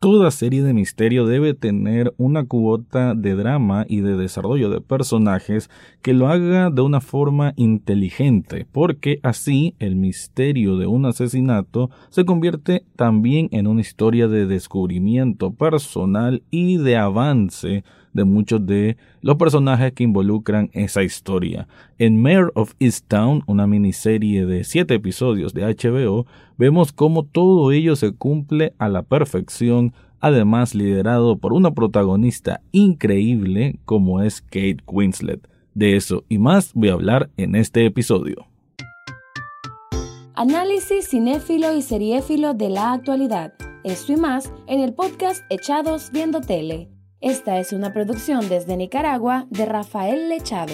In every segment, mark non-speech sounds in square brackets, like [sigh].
Toda serie de misterio debe tener una cuota de drama y de desarrollo de personajes que lo haga de una forma inteligente, porque así el misterio de un asesinato se convierte también en una historia de descubrimiento personal y de avance de muchos de los personajes que involucran esa historia. En Mayor of Easttown, una miniserie de siete episodios de HBO, vemos cómo todo ello se cumple a la perfección, además liderado por una protagonista increíble como es Kate Winslet. De eso y más voy a hablar en este episodio. Análisis cinéfilo y seriéfilo de la actualidad. Esto y más en el podcast Echados Viendo Tele. Esta es una producción desde Nicaragua de Rafael Lechado.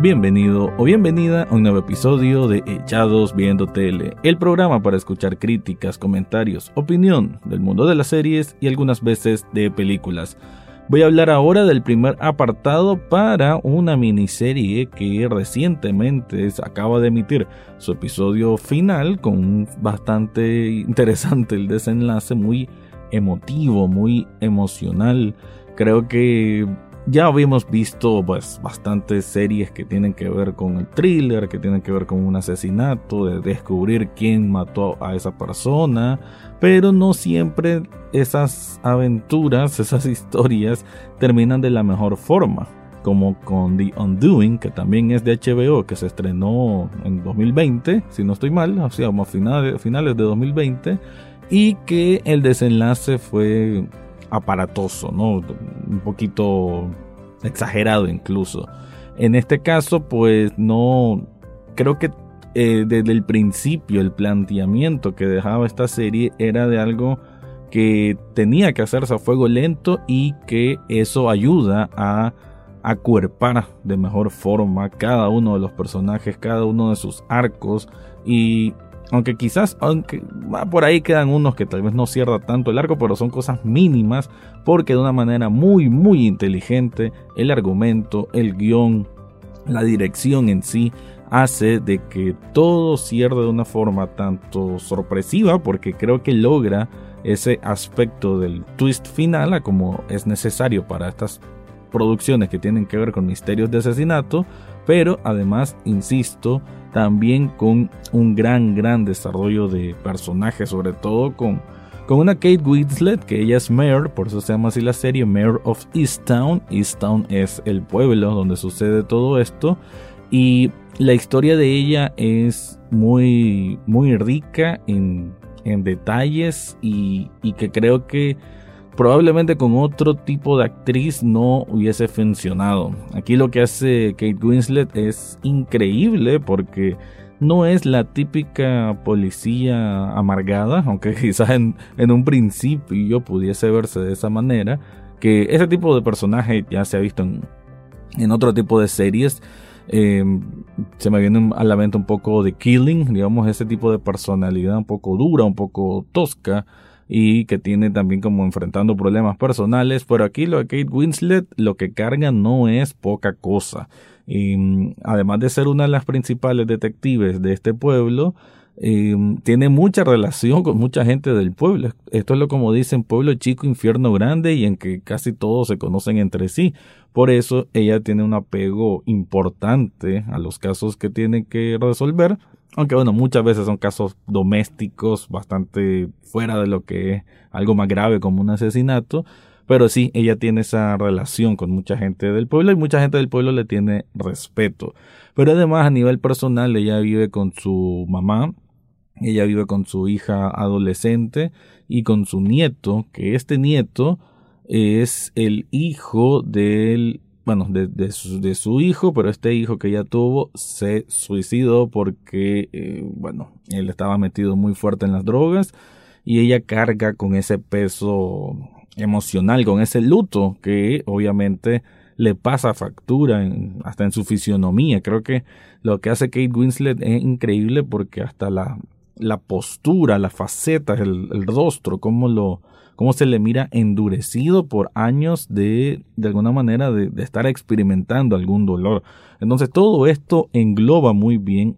Bienvenido o bienvenida a un nuevo episodio de Echados Viendo Tele, el programa para escuchar críticas, comentarios, opinión del mundo de las series y algunas veces de películas. Voy a hablar ahora del primer apartado para una miniserie que recientemente acaba de emitir su episodio final con bastante interesante el desenlace, muy emotivo, muy emocional. Creo que ya habíamos visto pues bastantes series que tienen que ver con el thriller, que tienen que ver con un asesinato, de descubrir quién mató a esa persona, pero no siempre esas aventuras, [laughs] esas historias terminan de la mejor forma, como con The Undoing, que también es de HBO, que se estrenó en 2020, si no estoy mal, o sea, finales, finales de 2020, y que el desenlace fue aparatoso, ¿no? Un poquito exagerado incluso. En este caso, pues no, creo que eh, desde el principio el planteamiento que dejaba esta serie era de algo que tenía que hacerse a fuego lento y que eso ayuda a acuerpar de mejor forma cada uno de los personajes, cada uno de sus arcos y aunque quizás, aunque por ahí quedan unos que tal vez no cierra tanto el arco, pero son cosas mínimas, porque de una manera muy, muy inteligente, el argumento, el guion, la dirección en sí, hace de que todo cierre de una forma tanto sorpresiva, porque creo que logra ese aspecto del twist final, como es necesario para estas producciones que tienen que ver con misterios de asesinato, pero además, insisto, también con un gran, gran desarrollo de personajes, sobre todo con, con una Kate Winslet, que ella es Mayor, por eso se llama así la serie, Mayor of Easttown. Easttown es el pueblo donde sucede todo esto. Y la historia de ella es muy, muy rica en, en detalles y, y que creo que probablemente con otro tipo de actriz no hubiese funcionado. Aquí lo que hace Kate Winslet es increíble porque no es la típica policía amargada, [laughs] aunque quizás en, un principio pudiese verse de esa manera, que ese tipo de personaje ya se ha visto en, otro tipo de series. Eh, se me viene a la mente un poco de Killing, digamos, ese tipo de personalidad un poco dura, un poco tosca, y que tiene también como enfrentando problemas personales, pero aquí lo de Kate Winslet lo que carga no es poca cosa. Y, mm, además de ser una de las principales detectives de este pueblo, eh, tiene mucha relación con mucha gente del pueblo. Esto es lo como dicen pueblo chico, infierno grande y en que casi todos se conocen entre sí. Por eso ella tiene un apego importante a los casos que tiene que resolver aunque bueno, muchas veces son casos domésticos bastante fuera de lo que es algo más grave como un asesinato. Pero sí, ella tiene esa relación con mucha gente del pueblo y mucha gente del pueblo le tiene respeto. Pero además a nivel personal ella vive con su mamá, ella vive con su hija adolescente y con su nieto, que este nieto es el hijo del bueno, de, su, hijo, pero este hijo que ella tuvo se suicidó porque, eh, bueno, él estaba metido muy fuerte en las drogas y ella carga con ese peso emocional, con ese luto que obviamente le pasa factura hasta en su fisionomía. Creo que lo que hace Kate Winslet es increíble porque hasta la, postura, la faceta, el, el rostro, cómo lo, cómo se le mira endurecido por años de, de alguna manera, de, estar experimentando algún dolor. Entonces todo esto engloba muy bien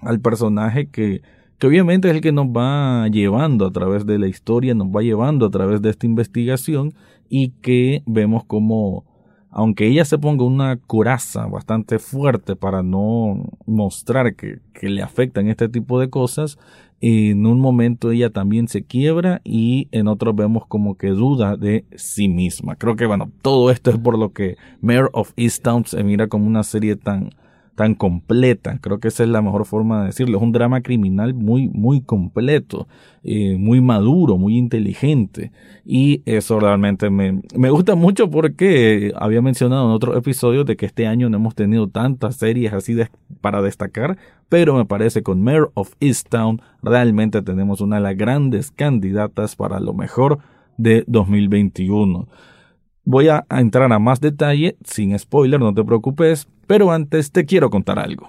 al personaje que, que obviamente es el que nos va llevando a través de la historia, nos va llevando a través de esta investigación y que vemos como aunque ella se ponga una coraza bastante fuerte para no mostrar que, que le afectan este tipo de cosas, en un momento ella también se quiebra y en otro vemos como que duda de sí misma. Creo que bueno, todo esto es por lo que Mayor of Easttown se mira como una serie tan tan completa. Creo que esa es la mejor forma de decirlo. Es un drama criminal muy, muy completo, eh, muy maduro, muy inteligente. Y eso realmente me, me gusta mucho porque había mencionado en otros episodios de que este año no hemos tenido tantas series así para destacar, pero me parece con Mayor of Easttown realmente tenemos una de las grandes candidatas para lo mejor de 2021. Voy a entrar a más detalle, sin spoiler, no te preocupes, pero antes te quiero contar algo.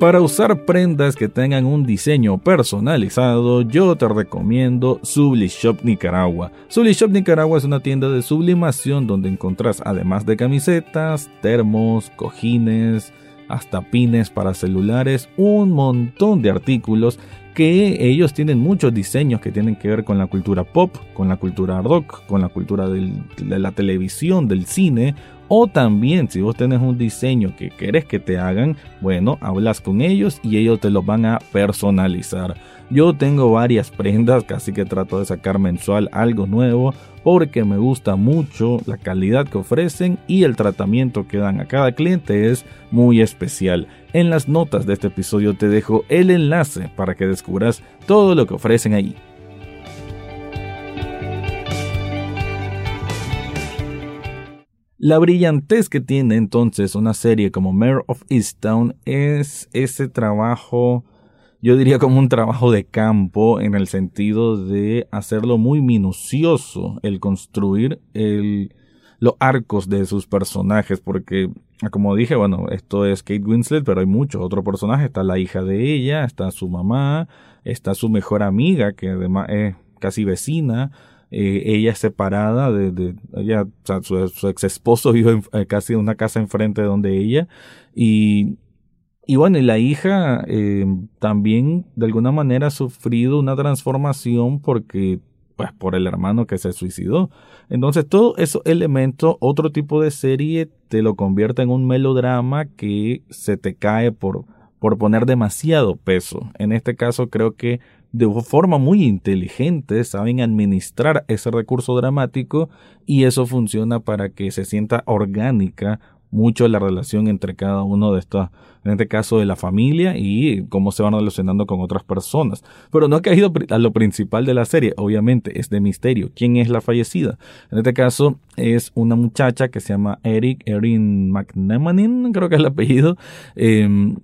Para usar prendas que tengan un diseño personalizado, yo te recomiendo Sublishop Nicaragua. Sublishop Nicaragua es una tienda de sublimación donde encontrás, además de camisetas, termos, cojines, hasta pines para celulares, un montón de artículos que ellos tienen muchos diseños que tienen que ver con la cultura pop, con la cultura rock, con la cultura de la televisión, del cine, o también si vos tenés un diseño que querés que te hagan, bueno, hablas con ellos y ellos te lo van a personalizar. Yo tengo varias prendas, casi que trato de sacar mensual algo nuevo porque me gusta mucho la calidad que ofrecen y el tratamiento que dan a cada cliente es muy especial. En las notas de este episodio te dejo el enlace para que descubras todo lo que ofrecen ahí. La brillantez que tiene entonces una serie como Mayor of Easttown es ese trabajo yo diría como un trabajo de campo en el sentido de hacerlo muy minucioso, el construir los arcos de sus personajes, porque como dije, bueno, esto es Kate Winslet, pero hay muchos otros personajes, está la hija de ella, está su mamá, está su mejor amiga, que además es casi vecina, eh, ella es separada de, ella, su, ex esposo [laughs] vive eh, casi en una casa enfrente de donde ella, y y bueno, y la hija eh, también de alguna manera ha sufrido una transformación porque, pues, por el hermano que se suicidó. Entonces, todos esos elementos, otro tipo de serie te lo convierte en un melodrama que se te cae por, por poner demasiado peso. En este caso, creo que de forma muy inteligente saben administrar ese recurso dramático y eso funciona para que se sienta orgánica mucho la relación entre cada uno de estos, en este caso de la familia y cómo se van relacionando con otras personas. Pero no ha caído a lo principal de la serie, obviamente, es de misterio. ¿Quién es la fallecida? En este caso es una muchacha que se llama Eric, Erin McNemanin, creo que es el apellido, em,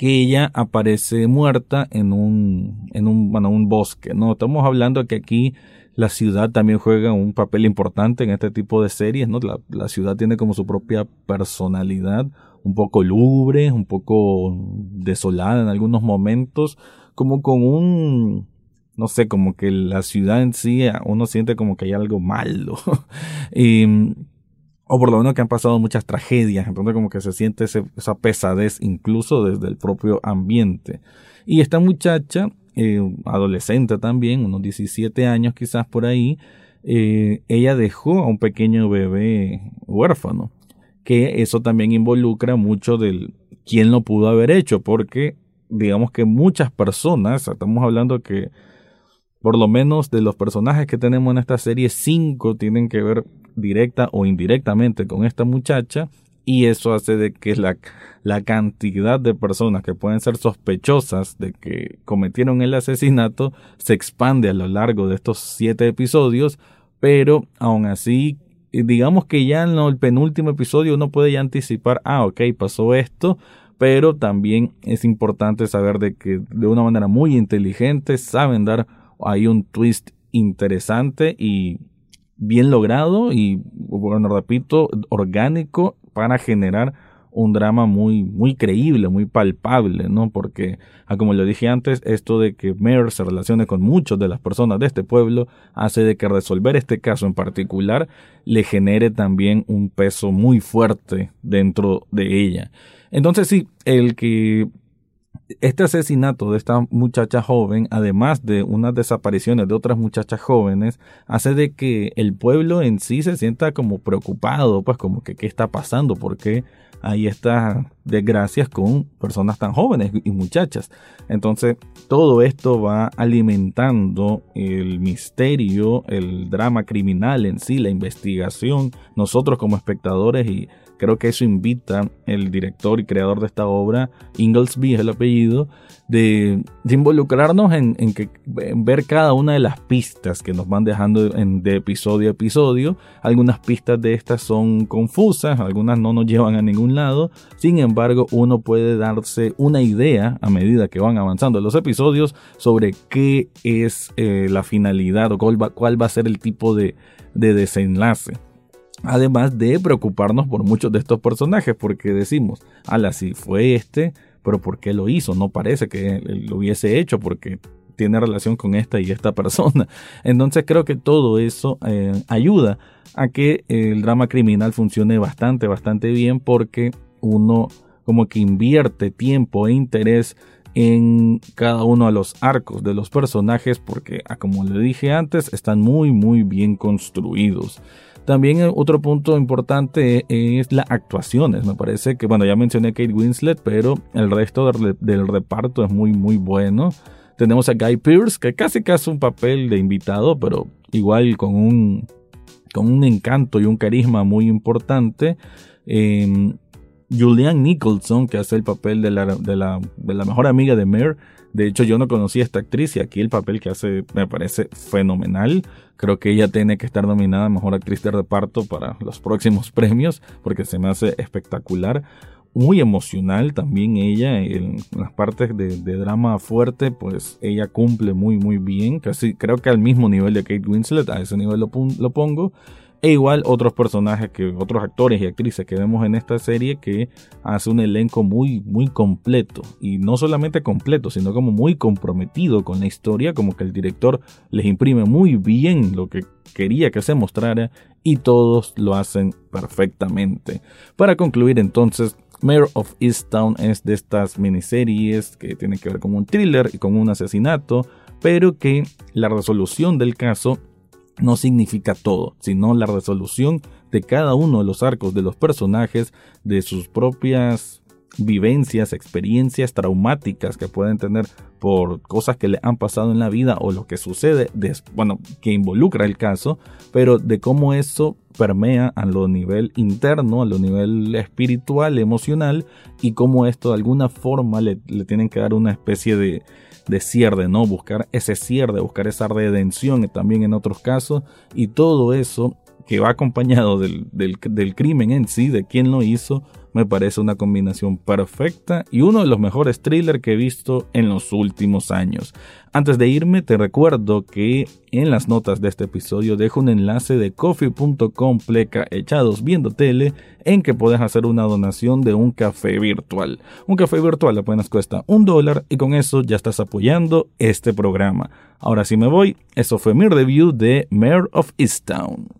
que ella aparece muerta en un, en un, bueno, un bosque, ¿no? Estamos hablando que aquí la ciudad también juega un papel importante en este tipo de series, ¿no? La, ciudad tiene como su propia personalidad, un poco lúgubre, un poco desolada en algunos momentos, como con un, no sé, como que la ciudad en sí, uno siente como que hay algo malo. [laughs] o por lo menos que han pasado muchas tragedias, entonces como que se siente esa pesadez incluso desde el propio ambiente. Y esta muchacha eh, adolescente también, unos 17 años quizás por ahí, eh, ella dejó a un pequeño bebé huérfano, que eso también involucra mucho del quién lo pudo haber hecho, porque digamos que muchas personas, estamos hablando que por lo menos de los personajes que tenemos en esta serie, cinco tienen que ver directa o indirectamente con esta muchacha y eso hace de que la, la cantidad de personas que pueden ser sospechosas de que cometieron el asesinato se expande a lo largo de estos siete episodios, pero aún así, digamos que ya en el penúltimo episodio uno puede anticipar, ah, ok, pasó esto, pero también es importante saber de que de una manera muy inteligente saben dar ahí un twist interesante y bien logrado y, bueno, repito, orgánico para generar un drama muy, muy creíble, muy palpable, ¿no? Porque, ah, como le dije antes, esto de que Mayer se relacione con muchas de las personas de este pueblo hace de que resolver este caso en particular le genere también un peso muy fuerte dentro de ella. Entonces sí, el que este asesinato de esta muchacha joven, además de unas desapariciones de otras muchachas jóvenes, hace de que el pueblo en sí se sienta como preocupado, pues como que qué está pasando, porque hay estas desgracias con personas tan jóvenes y muchachas. Entonces, todo esto va alimentando el misterio, el drama criminal en sí, la investigación, nosotros como espectadores y Creo que eso invita el director y creador de esta obra, Inglesby es el apellido, de, involucrarnos en, ver cada una de las pistas que nos van dejando de episodio a episodio. Algunas pistas de estas son confusas, algunas no nos llevan a ningún lado. Sin embargo, uno puede darse una idea a medida que van avanzando los episodios sobre qué es eh, la finalidad o cuál va, a ser el tipo de desenlace. Además de preocuparnos por muchos de estos personajes, porque decimos, ala, si fue este, pero ¿por qué lo hizo? No parece que lo hubiese hecho porque tiene relación con esta y esta [laughs] persona. Entonces creo que todo eso eh, ayuda a que el drama criminal funcione bastante, bastante bien porque uno como que invierte tiempo e interés en cada uno de los arcos de los personajes porque, ah, como le dije antes, están muy, muy bien construidos. También eh, otro punto importante es las actuaciones. Me parece que, bueno, ya mencioné Kate Winslet, pero el resto del, reparto es muy, muy bueno. Tenemos a Guy Pearce, que casi casi un papel de invitado, pero igual con un, con un encanto y un carisma muy importante. Em, Julian Nicholson, que hace el papel de la, de la, de la mejor amiga de Mare. De hecho, yo no conocía a esta actriz y aquí el papel que hace me parece fenomenal. Creo que ella tiene que estar nominada a Mejor Actriz de Reparto para los próximos [laughs] premios porque se me hace espectacular. Muy emocional también ella en las partes de, drama fuerte, pues ella cumple muy muy bien. Casi creo que al mismo nivel de Kate Winslet, a ese nivel lo, lo pongo. E igual otros personajes que, otros actores y actrices que vemos en esta serie que hace un elenco muy, muy completo. Y no solamente completo, sino como muy comprometido con la historia, como que el director les imprime muy bien lo que quería que se mostrara y todos lo hacen perfectamente. Para concluir entonces, Mayor of Easttown es de estas miniseries que tienen que ver con un thriller y con un asesinato, pero que la resolución del caso no significa todo, sino la resolución de cada uno de los arcos de los personajes, de sus propias vivencias, experiencias traumáticas que pueden tener por cosas que le han pasado en la vida o lo que sucede, bueno, que involucra el caso, pero de cómo eso permea a lo nivel interno, a lo nivel espiritual, emocional, y cómo esto de alguna forma le, le tienen que dar una especie de, de ¿no? Buscar ese cierre, buscar esa redención también en otros casos y todo eso que va acompañado del, del, crimen en sí, de quién lo hizo, me parece una combinación perfecta y uno de los mejores thrillers que he visto en los últimos años. Antes de irme, te recuerdo que en las notas de este episodio dejo un enlace de coffee.com pleca echados viendo tele en que puedes hacer una donación de un café virtual. Un café virtual apenas cuesta un dólar y con eso ya estás apoyando este programa. Ahora sí me voy, eso fue mi review de Mayor of Easttown.